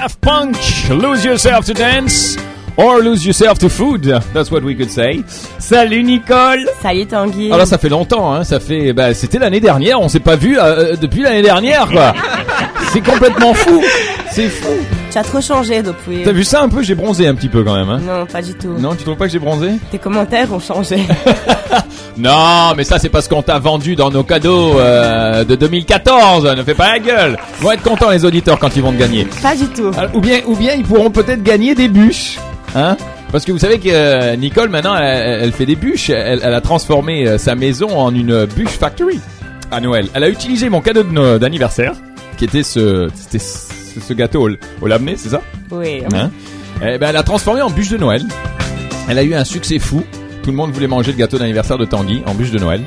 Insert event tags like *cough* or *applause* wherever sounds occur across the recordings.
Daft Punk, Lose Yourself to Dance. Or lose yourself to food, that's what we could say. Salut Nicole Salut Tanguy Alors ça fait longtemps, hein, ça fait, bah, c'était l'année dernière, on s'est pas vu euh, depuis l'année dernière, quoi. *laughs* C'est complètement fou, c'est fou. Tu as trop changé depuis. T'as vu ça un peu? J'ai bronzé un petit peu quand même. Hein. Non, pas du tout. Non, tu trouves pas que j'ai bronzé? Tes commentaires ont changé. *laughs* Non, mais ça c'est parce qu'on t'a vendu dans nos cadeaux euh, de 2014. Ne fais pas la gueule. Ils vont être contents les auditeurs quand ils vont te gagner. pas du tout. Alors, ou bien, ou bien ils pourront peut-être gagner des bûches, hein Parce que vous savez que euh, Nicole maintenant, elle, elle fait des bûches. Elle, elle a transformé euh, sa maison en une bûche factory à Noël. Elle a utilisé mon cadeau d'anniversaire, qui était ce, c'était ce, ce gâteau au, au labné, c'est ça Oui. Hein Eh ben, elle a transformé en bûche de Noël. Elle a eu un succès fou. Tout le monde voulait manger le gâteau d'anniversaire de Tanguy en bûche de Noël.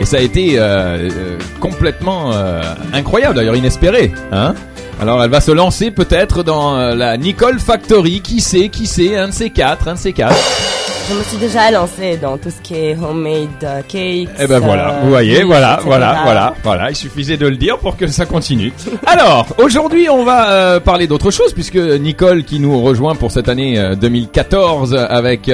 Et ça a été euh, euh, complètement euh, incroyable, d'ailleurs inespéré. Hein Alors elle va se lancer peut-être dans la Nicole Factory. Qui sait, qui sait, un de ces quatre, un de ces quatre. Je me suis déjà lancée dans tout ce qui est homemade euh, cakes. Eh ben voilà, euh, vous voyez, voilà, voilà, voilà, voilà. Il suffisait de le dire pour que ça continue. *laughs* Alors, aujourd'hui, on va euh, parler d'autre chose puisque Nicole, qui nous rejoint pour cette année euh, 2014 avec,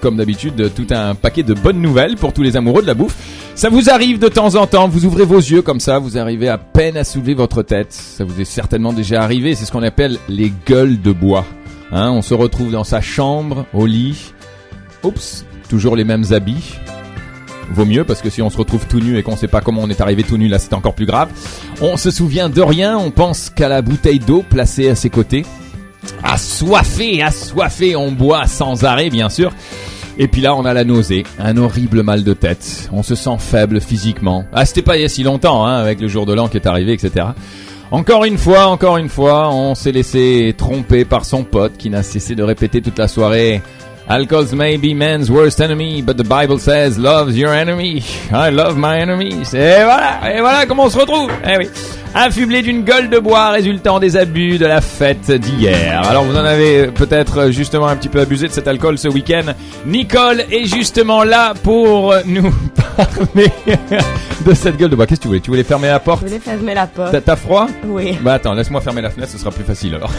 comme d'habitude, tout un paquet de bonnes nouvelles pour tous les amoureux de la bouffe. Ça vous arrive de temps en temps, vous ouvrez vos yeux comme ça, vous arrivez à peine à soulever votre tête. Ça vous est certainement déjà arrivé. C'est ce qu'on appelle les gueules de bois. Hein, on se retrouve dans sa chambre, au lit. Oups, toujours les mêmes habits. Vaut mieux parce que si on se retrouve tout nu et qu'on sait pas comment on est arrivé tout nu, là c'est encore plus grave. On se souvient de rien, on pense qu'à la bouteille d'eau placée à ses côtés. Assoiffé, assoiffé, on boit sans arrêt bien sûr. Et puis là on a la nausée, un horrible mal de tête. On se sent faible physiquement. Ah c'était pas il y a si longtemps, hein, avec le jour de l'an qui est arrivé, etc. Encore une fois, encore une fois, on s'est laissé tromper par son pote qui n'a cessé de répéter toute la soirée. Alcohol's may be man's worst enemy, but the Bible says love's your enemy. *laughs* I love my enemies. Et voilà, et voilà comment on se retrouve. Eh oui. Affublé d'une gueule de bois résultant des abus de la fête d'hier. Alors vous en avez peut-être justement un petit peu abusé de cet alcool ce week-end. Nicole est justement là pour nous *laughs* parler de cette gueule de bois. Qu'est-ce que tu voulais? Tu voulais fermer la porte? Je voulais fermer la porte. T'as- froid? Oui. Bah attends, laisse-moi fermer la fenêtre, ce sera plus facile alors.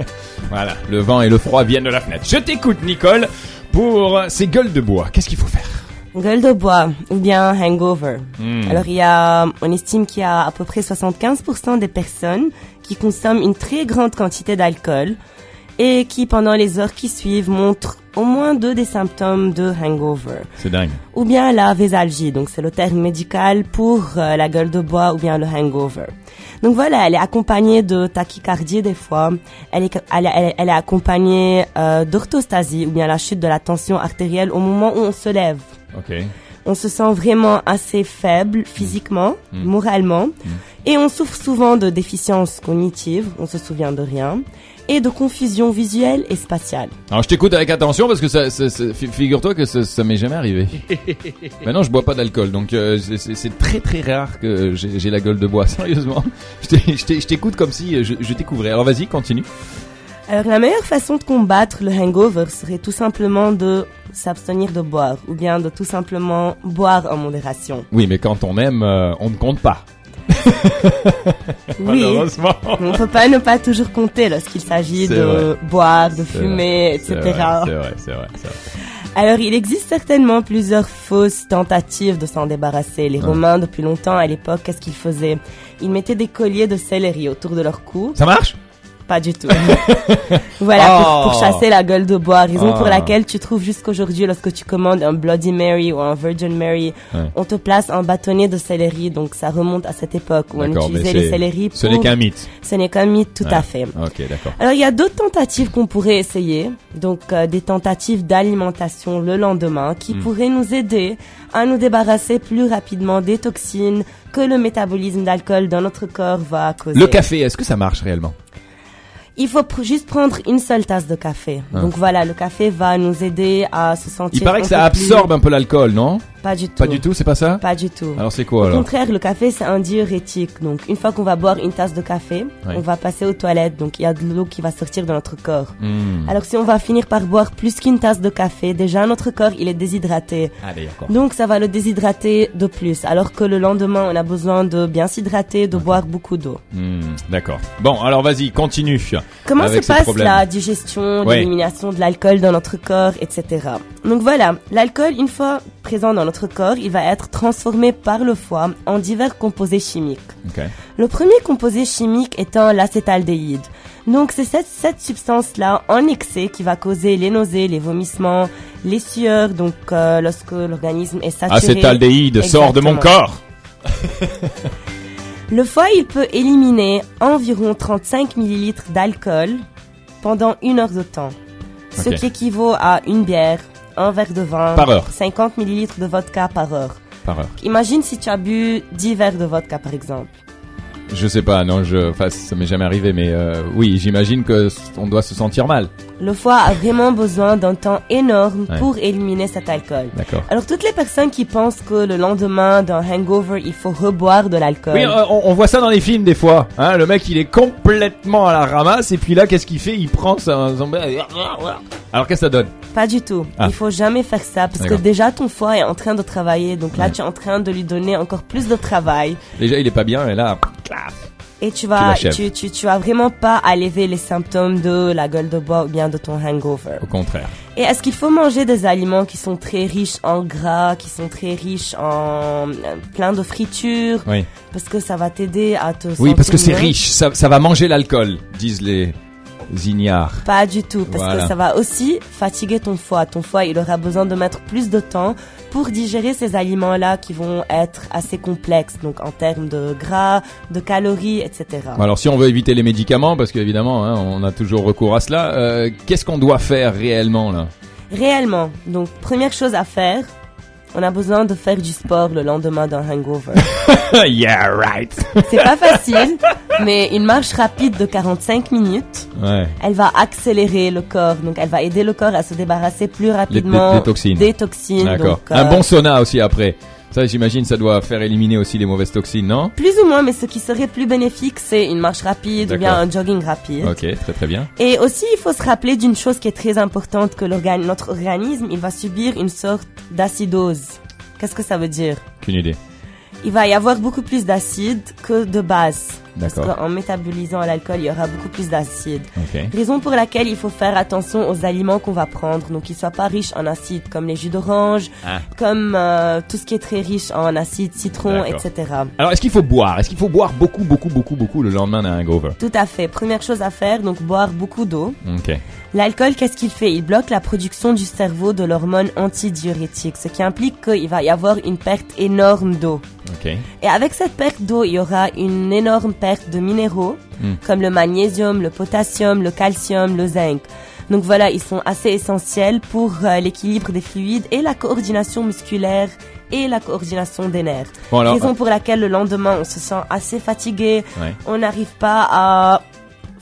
*laughs* voilà, le vent et le froid viennent de la fenêtre. Je t'écoute Nicole pour ces gueules de bois. Qu'est-ce qu'il faut faire? Gueule de bois ou bien hangover. Hmm. Alors il y a, on estime qu'il y a à peu près 75% des personnes qui consomment une très grande quantité d'alcool et qui pendant les heures qui suivent montrent au moins deux des symptômes de hangover. C'est dingue. ou bien la vésalgie, donc c'est le terme médical pour euh, la gueule de bois ou bien le hangover. Donc voilà, elle est accompagnée de tachycardie des fois, elle est, elle, est- elle est accompagnée euh, d'orthostasie ou bien la chute de la tension artérielle au moment où on se lève. On se sent vraiment assez faible physiquement, moralement, et on souffre souvent de déficience cognitive, on se souvient de rien, et de confusion visuelle et spatiale. Alors je t'écoute avec attention parce que ça, ça- ça- fi- figure-toi que ça, ça m'est jamais arrivé. *laughs* Maintenant je bois pas d'alcool, donc euh, c'est- très très rare que j'ai j'ai la gueule de bois. *laughs* Sérieusement, je t'ai- je t'ai- je t'écoute comme si je, je découvrais. Alors vas-y, continue. Alors la meilleure façon de combattre le hangover serait tout simplement de s'abstenir de boire ou bien de tout simplement boire en modération. Oui, mais quand on aime, euh, on ne compte pas. Oui, Malheureusement. on peut pas ne pas toujours compter lorsqu'il s'agit de vrai. boire, de fumer, etc. c'est vrai, c'est vrai. c'est vrai. Alors il existe certainement plusieurs fausses tentatives de s'en débarrasser. Les Romains depuis longtemps à l'époque, qu'est-ce qu'ils faisaient? Ils mettaient des colliers de céleri autour de leur cou. Ça marche? Pas du tout. *laughs* voilà, Oh. pour, pour chasser la gueule de bois. Raison Oh. pour laquelle tu trouves jusqu'aujourd'hui, lorsque tu commandes un Bloody Mary ou un Virgin Mary, Ouais. on te place un bâtonnet de céleri. Donc ça remonte à cette époque où on utilisait les céleris pour... Ce n'est qu'un mythe. Ce n'est qu'un mythe, tout à fait. Ok, d'accord. Alors il y a d'autres tentatives qu'on pourrait essayer, donc euh, des tentatives d'alimentation le lendemain qui Hmm. pourraient nous aider à nous débarrasser plus rapidement des toxines que le métabolisme d'alcool dans notre corps va causer. Le café, est-ce que ça marche réellement? Il faut pr- juste prendre une seule tasse de café. Ah. Donc voilà, le café va nous aider à se sentir. Il paraît que ça plus- absorbe un peu l'alcool, non? Pas du tout. Pas du tout, c'est pas ça? Pas du tout. Alors c'est quoi Au alors? contraire, le café, c'est un diurétique. Donc, une fois qu'on va boire une tasse de café, on va passer aux toilettes. Donc, il y a de l'eau qui va sortir de notre corps. Hmm. Alors, si on va finir par boire plus qu'une tasse de café, déjà, notre corps, il est déshydraté. Ah d'accord. Donc, ça va le déshydrater de plus. Alors que le lendemain, on a besoin de bien s'hydrater, de boire beaucoup d'eau. Hmm, D'accord. Bon, alors vas-y, continue. Comment se passe problèmes. la digestion, l'élimination de l'alcool dans notre corps, etc. Donc voilà, l'alcool, une fois présent dans notre corps, il va être transformé par le foie en divers composés chimiques. Le premier composé chimique étant l'acétaldéhyde. Donc c'est cette, cette substance-là en excès qui va causer les nausées, les vomissements, les sueurs, donc euh, lorsque l'organisme est saturé. Acétaldéhyde, sort de mon corps. *laughs* Le foie, il peut éliminer environ 35 millilitres d'alcool pendant une heure de temps. Ce qui équivaut à une bière, un verre de vin, Par heure. 50 millilitres de vodka par heure. Par heure. Imagine si tu as bu 10 verres de vodka par exemple. Je sais pas, non, je, enfin, ça m'est jamais arrivé, mais euh, oui, j'imagine que on doit se sentir mal. Le foie a vraiment besoin d'un temps énorme Ouais. pour éliminer cet alcool. D'accord. Alors toutes les personnes qui pensent que le lendemain d'un hangover, il faut reboire de l'alcool. Oui, euh, on, on voit ça dans les films des fois. Hein, le mec, il est complètement à la ramasse, et puis là, qu'est-ce qu'il fait? Il prend son, son- Alors qu'est-ce que ça donne? Pas du tout. Ah. Il faut jamais faire ça parce que déjà ton foie est en train de travailler. Donc là, Ouais. tu es en train de lui donner encore plus de travail. Déjà, il est pas bien, et là, Et tu vas, tu, tu, tu vas vraiment pas alléger les symptômes de la gueule de bois ou bien de ton hangover. au contraire. Et est-ce qu'il faut manger des aliments qui sont très riches en gras, qui sont très riches en euh, plein de fritures, Oui. parce que ça va t'aider à te Oui, parce que c'est riche, ça, ça va manger l'alcool, disent les ignares. Pas du tout, parce Voilà. que ça va aussi fatiguer ton foie. Ton foie, il aura besoin de mettre plus de temps pour digérer ces aliments-là qui vont être assez complexes, donc en termes de gras, de calories, etc. Alors si on veut éviter les médicaments, parce qu'évidemment, hein, on a toujours recours à cela, euh, qu'est-ce qu'on doit faire réellement là? Réellement, donc première chose à faire, on a besoin de faire du sport le lendemain d'un hangover. *laughs* Yeah, right. C'est pas facile, mais une marche rapide de 45 minutes, Ouais. elle va accélérer le corps, donc elle va aider le corps à se débarrasser plus rapidement des toxines. des toxines. D'accord. Un euh, bon sauna aussi après. Ça, j'imagine, ça doit faire éliminer aussi les mauvaises toxines, non? Plus ou moins, mais ce qui serait plus bénéfique, c'est une marche rapide ou bien un jogging rapide. Ok, très très bien. Et aussi, il faut se rappeler d'une chose qui est très importante, que notre organisme, il va subir une sorte d'acidose. Qu'est-ce que ça veut dire? Qu'une idée. Il va y avoir beaucoup plus d'acide que de base. D'accord. qu'en métabolisant l'alcool, il y aura beaucoup plus d'acide. Raison pour laquelle il faut faire attention aux aliments qu'on va prendre, donc qu'ils soient pas riches en acide, comme les jus d'orange, Ah. comme euh, tout ce qui est très riche en acide, citron, etc. Alors, est-ce qu'il faut boire? Est-ce qu'il faut boire beaucoup, beaucoup, beaucoup, beaucoup le lendemain d'un hangover? Tout à fait. Première chose à faire, donc boire beaucoup d'eau. L'alcool, qu'est-ce qu'il fait? Il bloque la production du cerveau de l'hormone antidiurétique, ce qui implique qu'il va y avoir une perte énorme d'eau. Et avec cette perte d'eau, il y aura une énorme perte de minéraux, Hmm. comme le magnésium, le potassium, le calcium, le zinc. Donc voilà, ils sont assez essentiels pour euh, l'équilibre des fluides et la coordination musculaire et la coordination des nerfs. Bon alors. Raison pour laquelle le lendemain, on se sent assez fatigué, Ouais. on n'arrive pas à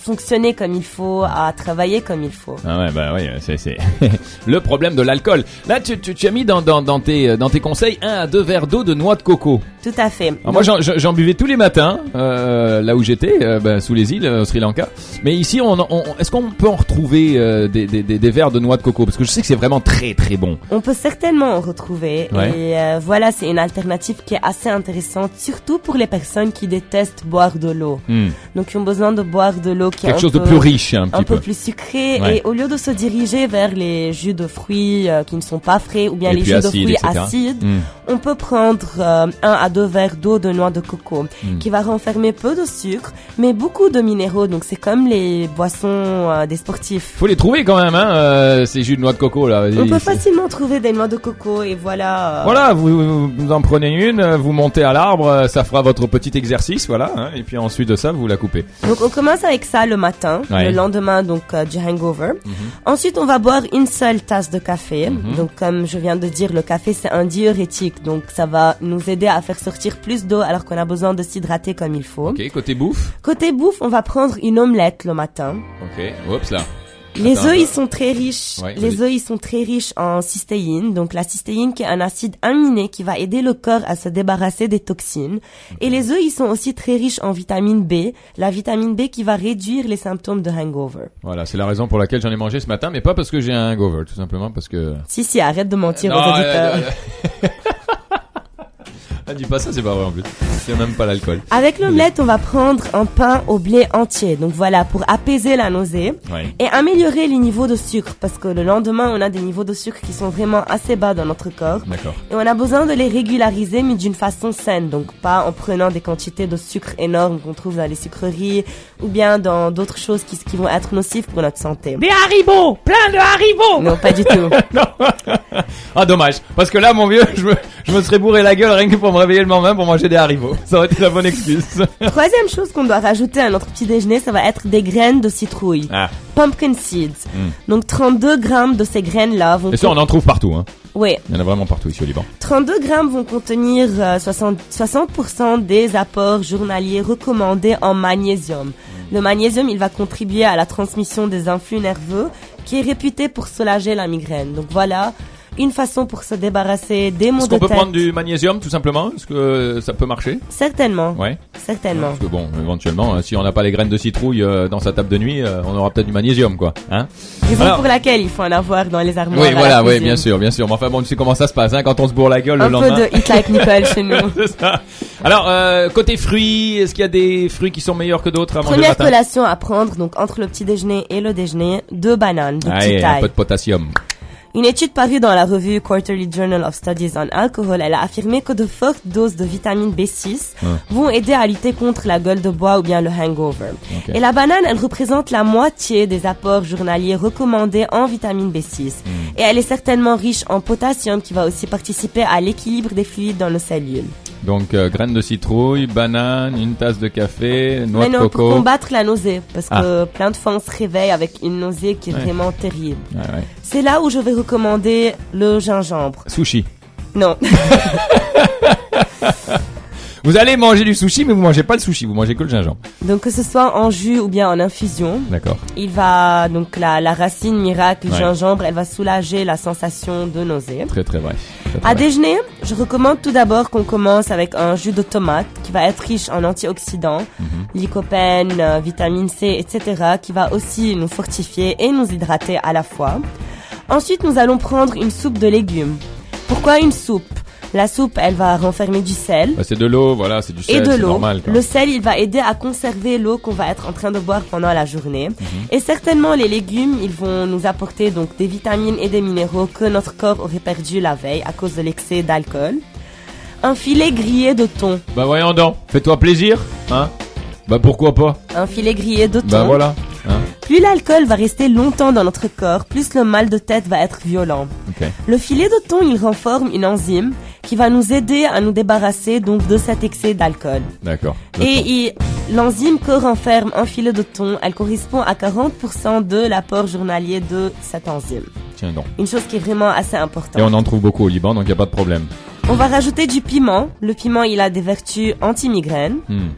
fonctionner comme il faut, à travailler comme il faut. Ah ouais, bah oui, c'est c'est *laughs* le problème de l'alcool. Là, tu, tu, tu as mis dans, dans, dans tes dans tes conseils un à deux verres d'eau de noix de coco. Tout à fait. Alors moi, j'en- buvais tous les matins, euh, là où j'étais, euh, ben, sous les îles, euh, au Sri Lanka. Mais ici, on, on- est-ce qu'on peut en retrouver euh, des, des, des, des verres de noix de coco? Parce que je sais que c'est vraiment très très bon. On peut certainement en retrouver. Ouais. Et euh, voilà, c'est une alternative qui est assez intéressante, surtout pour les personnes qui détestent boire de l'eau. Hmm. Donc, qui ont besoin de boire de l'eau Quelque un chose de plus riche, un un peu peu. plus sucré Ouais. et au lieu de se diriger vers les jus de fruits euh, qui ne sont pas frais ou bien les jus acides, de fruits etc. acides, Hmm. on peut prendre euh, un à deux verres d'eau de noix de coco Mm. qui va renfermer peu de sucre mais beaucoup de minéraux donc c'est comme les boissons euh, des sportifs. Faut les trouver quand même, hein, ces jus de noix de coco là. On peut facilement trouver des noix de coco et voilà. Voilà, vous, en prenez une, vous montez à l'arbre, ça fera votre petit exercice, voilà. hein, et puis ensuite de ça, vous la coupez. Donc on commence avec ça le matin, Ouais. le lendemain donc euh, du hangover. Ensuite on va boire une seule tasse de café. Mhm. Donc comme je viens de dire, le café c'est un diurétique, donc ça va nous aider à faire sortir plus d'eau alors qu'on a besoin de s'hydrater comme il faut. Ok, côté bouffe? Côté bouffe, on va prendre une omelette le matin. Ok, oups là. Les œufs, attends. ils sont très riches. Ouais, les œufs, ils sont très riches en cystéine. Donc la cystéine qui est un acide aminé qui va aider le corps à se débarrasser des toxines. Et les œufs, ils sont aussi très riches en vitamine B. La vitamine B qui va réduire les symptômes de hangover. Voilà, c'est la raison pour laquelle j'en ai mangé ce matin, mais pas parce que j'ai un hangover, tout simplement parce que. Si, si, arrête de mentir Non, aux auditeurs. euh, euh, *laughs* Ah, dis pas ça, c'est pas vrai en plus. C'est même pas l'alcool. Avec l'omelette, on va prendre un pain au blé entier. Donc voilà, pour apaiser la nausée. Ouais. Et améliorer les niveaux de sucre. Parce que le lendemain, on a des niveaux de sucre qui sont vraiment assez bas dans notre corps. D'accord. Et on a besoin de les régulariser, mais d'une façon saine. Donc pas en prenant des quantités de sucre énormes qu'on trouve dans les sucreries ou bien dans d'autres choses qui, qui vont être nocives pour notre santé. Des haribots Plein de haribots Non, pas du tout. *laughs* Ah dommage, parce que là mon vieux, je me, je me serais bourré la gueule rien que pour me réveiller le lendemain pour manger des haribots. Ça aurait été la bonne excuse. *laughs* Troisième chose qu'on doit rajouter à notre petit déjeuner, ça va être des graines de citrouille. Ah, Pumpkin seeds. Mm. Donc 32 grammes de ces graines-là vont... et ça on en trouve partout, hein. Oui, Il y en a vraiment partout ici au Liban. 32 grammes vont contenir euh, 60, 60% des apports journaliers recommandés en magnésium. Le magnésium, il va contribuer à la transmission des influx nerveux qui est réputé pour soulager la migraine. Donc voilà, une façon pour se débarrasser des maux Est-ce de qu'on peut prendre du magnésium tout simplement? Est-ce que euh, ça peut marcher? Certainement, Ouais. certainement. Parce que bon, éventuellement, euh, si on n'a pas les graines de citrouille euh, dans sa table de nuit, euh, on aura peut-être du magnésium, quoi. Hein? Raison Alors- pour laquelle il faut en avoir dans les armoires. Oui, voilà, oui, bien sûr, bien sûr. Mais enfin bon, tu sais comment ça se passe, hein, quand on se bourre la gueule Un le peu lendemain. de Eat Like *laughs* Nicole chez nous. C'est ça. Alors, euh, côté fruits, est-ce qu'il y a des fruits qui sont meilleurs que d'autres à manger Première collation à prendre, donc entre le petit déjeuner et le déjeuner, deux bananes de Ah, et un taille. peu de potassium. Une étude parue dans la revue Quarterly Journal of Studies on Alcohol, elle a affirmé que de fortes doses de vitamine B6 Ouais. vont aider à lutter contre la gueule de bois ou bien le hangover. Et la banane, elle représente la moitié des apports journaliers recommandés en vitamine B6. Hmm. Et elle est certainement riche en potassium qui va aussi participer à l'équilibre des fluides dans nos cellules. Donc, euh, graines de citrouille, banane, une tasse de café, noix Mais de non, pour coco. Ah. combattre la nausée, parce que plein de fois on se réveille avec une nausée qui est Ouais. vraiment terrible. Ouais, ouais. C'est là où je vais recommander le gingembre. Sushi. Non. *laughs* *laughs* Vous allez manger du sushi, mais vous mangez pas le sushi, vous mangez que le gingembre. Donc que ce soit en jus ou bien en infusion, D'accord. il va donc la, la racine miracle Ouais. gingembre, elle va soulager la sensation de nausée. Très très vrai. Très, très À vrai. déjeuner, je recommande tout d'abord qu'on commence avec un jus de tomate qui va être riche en antioxydants, Mhm. lycopène, euh, vitamine C, etc., qui va aussi nous fortifier et nous hydrater à la fois. Ensuite, nous allons prendre une soupe de légumes. Pourquoi une soupe? La soupe, elle va renfermer du sel. Bah, c'est de l'eau, voilà, c'est du et sel, de c'est l'eau. Le sel, il va aider à conserver l'eau qu'on va être en train de boire pendant la journée. Mhm. Et certainement, les légumes, ils vont nous apporter donc des vitamines et des minéraux que notre corps aurait perdu la veille à cause de l'excès d'alcool. Un filet grillé de thon. Bah voyons donc, fais-toi plaisir, hein Bah pourquoi pas? Un filet grillé de thon. Bah voilà, hein Plus l'alcool va rester longtemps dans notre corps, plus le mal de tête va être violent. Le filet de thon, il renforme une enzyme qui va nous aider à nous débarrasser donc de cet excès d'alcool. D'accord. Et l'enzyme que renferme un filet de thon, elle correspond à 40% de l'apport journalier de cette enzyme. Tiens donc. Une chose qui est vraiment assez Et importante. on en trouve beaucoup au Liban, donc il y a pas de problème. On va rajouter du piment. Le piment, il a des vertus anti-migraines. Hmm.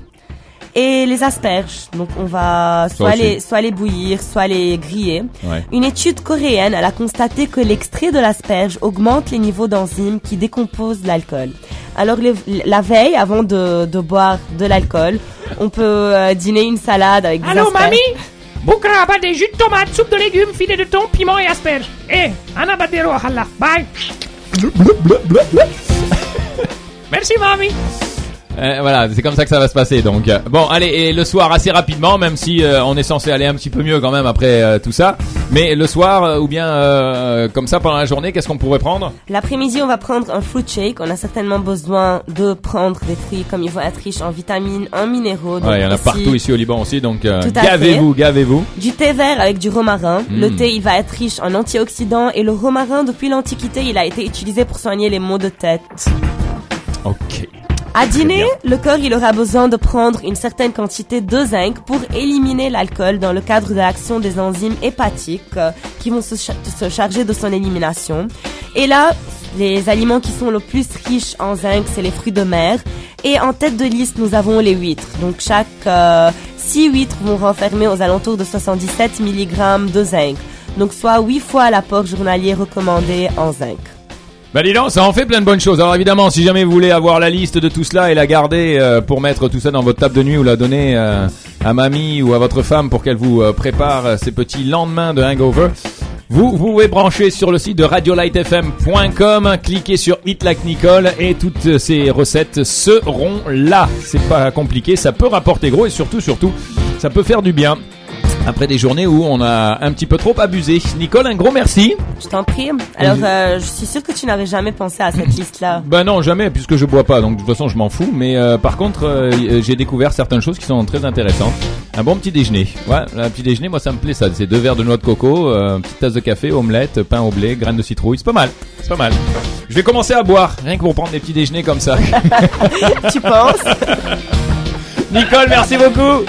Et les asperges. Donc on va soit les, soit les bouillir, soit les griller. Ouais. Une étude coréenne, elle a constaté que l'extrait de l'asperge augmente les niveaux d'enzymes qui décomposent l'alcool. Alors la veille, avant de, de boire de l'alcool, on peut euh, dîner une salade avec des Allô, asperges. mamie? Boukra abad des jus de tomate, soupe de légumes, filet de thon, piment et asperges. Eh, Anna Badero, Allah. Bye. Merci, mamie. Euh, voilà, c'est comme ça que ça va se passer. Donc euh, bon, allez, et le soir assez rapidement, même si euh, on est censé aller un petit peu mieux quand même après euh, tout ça. Mais le soir ou bien comme ça pendant la journée, qu'est-ce qu'on pourrait prendre? L'après-midi, on va prendre un fruit shake. On a certainement besoin de prendre des fruits comme ils vont être riches en vitamines, en minéraux. Ouais, il y en a partout ici au Liban aussi, donc gavez-vous, gavez-vous. Du thé vert avec du romarin. Mm. Le thé, il va être riche en antioxydants et le romarin, depuis l'Antiquité, il a été utilisé pour soigner les maux de tête. Ok. À dîner, le corps il aura besoin de prendre une certaine quantité de zinc pour éliminer l'alcool dans le cadre de l'action des enzymes hépatiques euh, qui vont se, cha- se charger de son élimination. Et là, les aliments qui sont le plus riches en zinc, c'est les fruits de mer. Et en tête de liste, nous avons les huîtres. Donc chaque euh, 6 huîtres vont renfermer aux alentours de 77 mg de zinc. Donc soit 8 fois l'apport journalier recommandé en zinc. Bah dis donc, ça en fait plein de bonnes choses. Alors évidemment, si jamais vous voulez avoir la liste de tout cela et la garder euh, pour mettre tout ça dans votre table de nuit ou la donner euh, à mamie ou à votre femme pour qu'elle vous euh, prépare ces petits lendemains de hangover, vous, vous pouvez brancher sur le site de radiolightfm.com, cliquez sur Hit Like Nicole et toutes ces recettes seront là. C'est pas compliqué, ça peut rapporter gros et surtout, surtout, ça peut faire du bien. Après des journées où on a un petit peu trop abusé. Nicole, un gros merci. Je t'en prie. Alors, euh, je suis sûre que tu n'avais jamais pensé à cette *laughs* liste-là. Bah non, jamais, puisque je bois pas, donc de toute façon je m'en fous. Mais euh, par contre, euh, j'ai découvert certaines choses qui sont très intéressantes. Un bon petit déjeuner. Ouais, un petit déjeuner, moi ça me plaît ça. C'est deux verres de noix de coco, une petite tasse de café, omelette, pain au blé, graines de citrouille. C'est pas mal. C'est pas mal. Je vais commencer à boire, rien que pour prendre des petits déjeuners comme ça. *laughs* tu penses? *laughs* Nicole, merci beaucoup.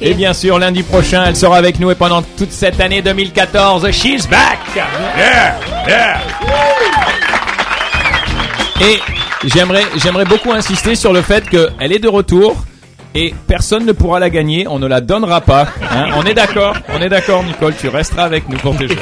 Et bien sûr, lundi prochain, elle sera avec nous et pendant toute cette année 2014, she's back. Et j'aimerais, j'aimerais beaucoup insister sur le fait qu'elle est de retour et personne ne pourra la gagner. On ne la donnera pas. hein. On est d'accord. On est d'accord, Nicole. Tu resteras avec nous pour tes jeux.